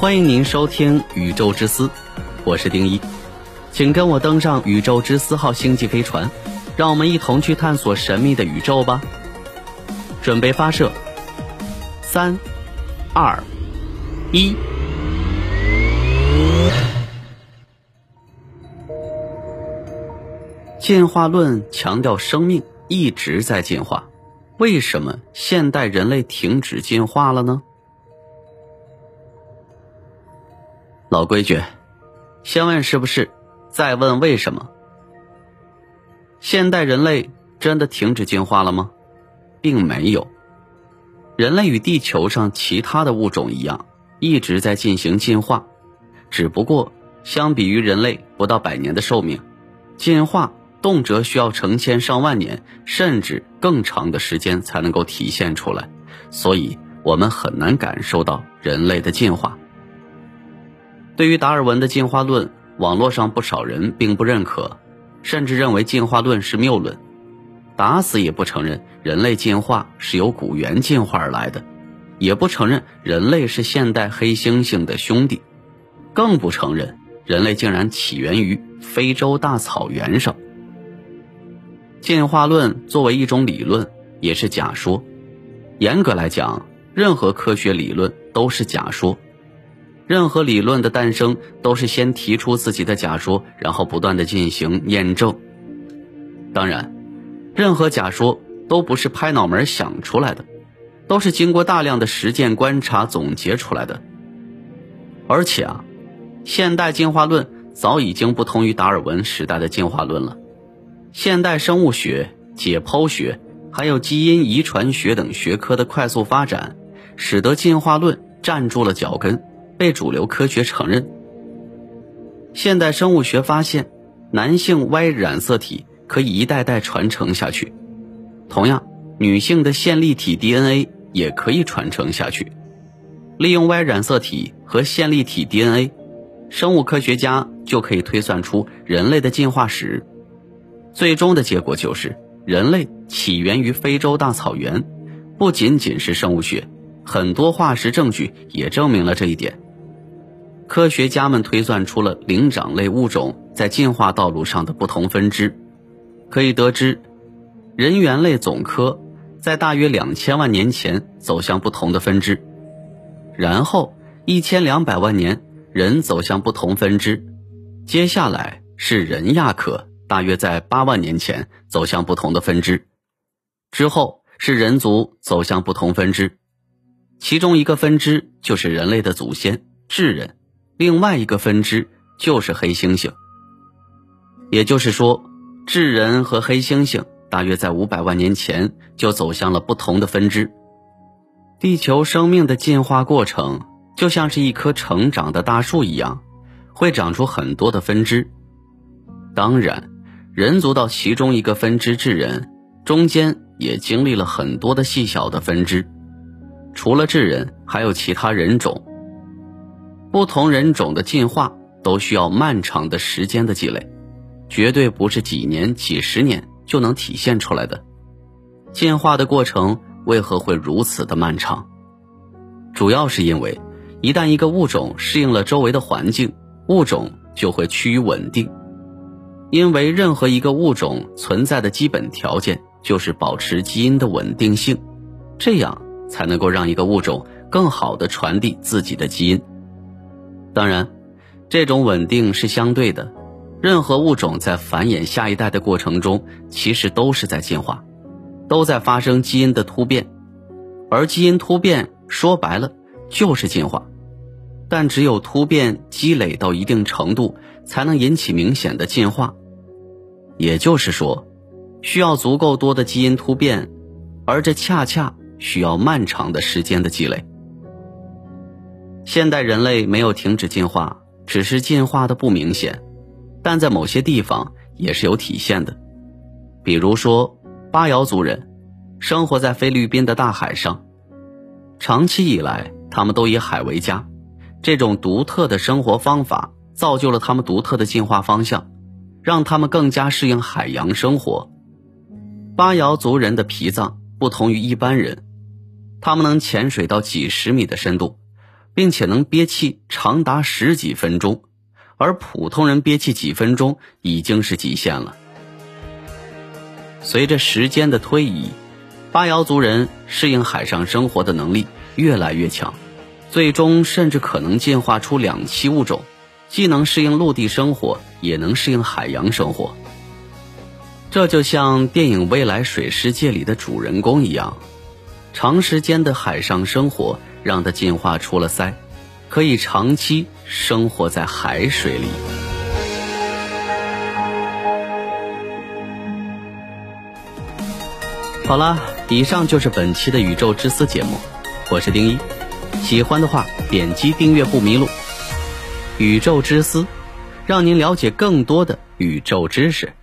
欢迎您收听《宇宙之思》，我是丁一，请跟我登上宇宙之思号星际飞船，让我们一同去探索神秘的宇宙吧。准备发射，三、二、一。进化论强调生命一直在进化，为什么现代人类停止进化了呢？老规矩，先问是不是，再问为什么。现代人类真的停止进化了吗？并没有。人类与地球上其他的物种一样，一直在进行进化，只不过相比于人类不到百年的寿命，进化动辄需要成千上万年，甚至更长的时间才能够体现出来，所以我们很难感受到人类的进化。对于达尔文的进化论，网络上不少人并不认可，甚至认为进化论是谬论，打死也不承认人类进化是由古猿进化而来的，也不承认人类是现代黑猩猩的兄弟，更不承认人类竟然起源于非洲大草原上。进化论作为一种理论，也是假说，严格来讲，任何科学理论都是假说。任何理论的诞生都是先提出自己的假说，然后不断的进行验证。当然，任何假说都不是拍脑门想出来的，都是经过大量的实践观察总结出来的。而且啊，现代进化论早已经不同于达尔文时代的进化论了。现代生物学、解剖学还有基因遗传学等学科的快速发展，使得进化论站住了脚跟。被主流科学承认。现代生物学发现，男性 Y 染色体可以一代代传承下去，同样，女性的线粒体 DNA 也可以传承下去。利用 Y 染色体和线粒体 DNA，生物科学家就可以推算出人类的进化史。最终的结果就是，人类起源于非洲大草原。不仅仅是生物学，很多化石证据也证明了这一点。科学家们推算出了灵长类物种在进化道路上的不同分支，可以得知，人猿类总科在大约两千万年前走向不同的分支，然后一千两百万年人走向不同分支，接下来是人亚科，大约在八万年前走向不同的分支，之后是人族走向不同分支，其中一个分支就是人类的祖先智人。另外一个分支就是黑猩猩，也就是说，智人和黑猩猩大约在五百万年前就走向了不同的分支。地球生命的进化过程就像是一棵成长的大树一样，会长出很多的分支。当然，人族到其中一个分支智人，中间也经历了很多的细小的分支。除了智人，还有其他人种。不同人种的进化都需要漫长的时间的积累，绝对不是几年、几十年就能体现出来的。进化的过程为何会如此的漫长？主要是因为，一旦一个物种适应了周围的环境，物种就会趋于稳定。因为任何一个物种存在的基本条件就是保持基因的稳定性，这样才能够让一个物种更好的传递自己的基因。当然，这种稳定是相对的。任何物种在繁衍下一代的过程中，其实都是在进化，都在发生基因的突变。而基因突变说白了就是进化。但只有突变积累到一定程度，才能引起明显的进化。也就是说，需要足够多的基因突变，而这恰恰需要漫长的时间的积累。现代人类没有停止进化，只是进化的不明显，但在某些地方也是有体现的。比如说，巴瑶族人生活在菲律宾的大海上，长期以来他们都以海为家，这种独特的生活方法造就了他们独特的进化方向，让他们更加适应海洋生活。巴瑶族人的脾脏不同于一般人，他们能潜水到几十米的深度。并且能憋气长达十几分钟，而普通人憋气几分钟已经是极限了。随着时间的推移，巴瑶族人适应海上生活的能力越来越强，最终甚至可能进化出两栖物种，既能适应陆地生活，也能适应海洋生活。这就像电影《未来水世界》里的主人公一样，长时间的海上生活让他进化出了鳃，可以长期生活在海水里。好了，以上就是本期的宇宙之思节目，我是丁一，喜欢的话点击订阅不迷路。宇宙之思，让您了解更多的宇宙知识。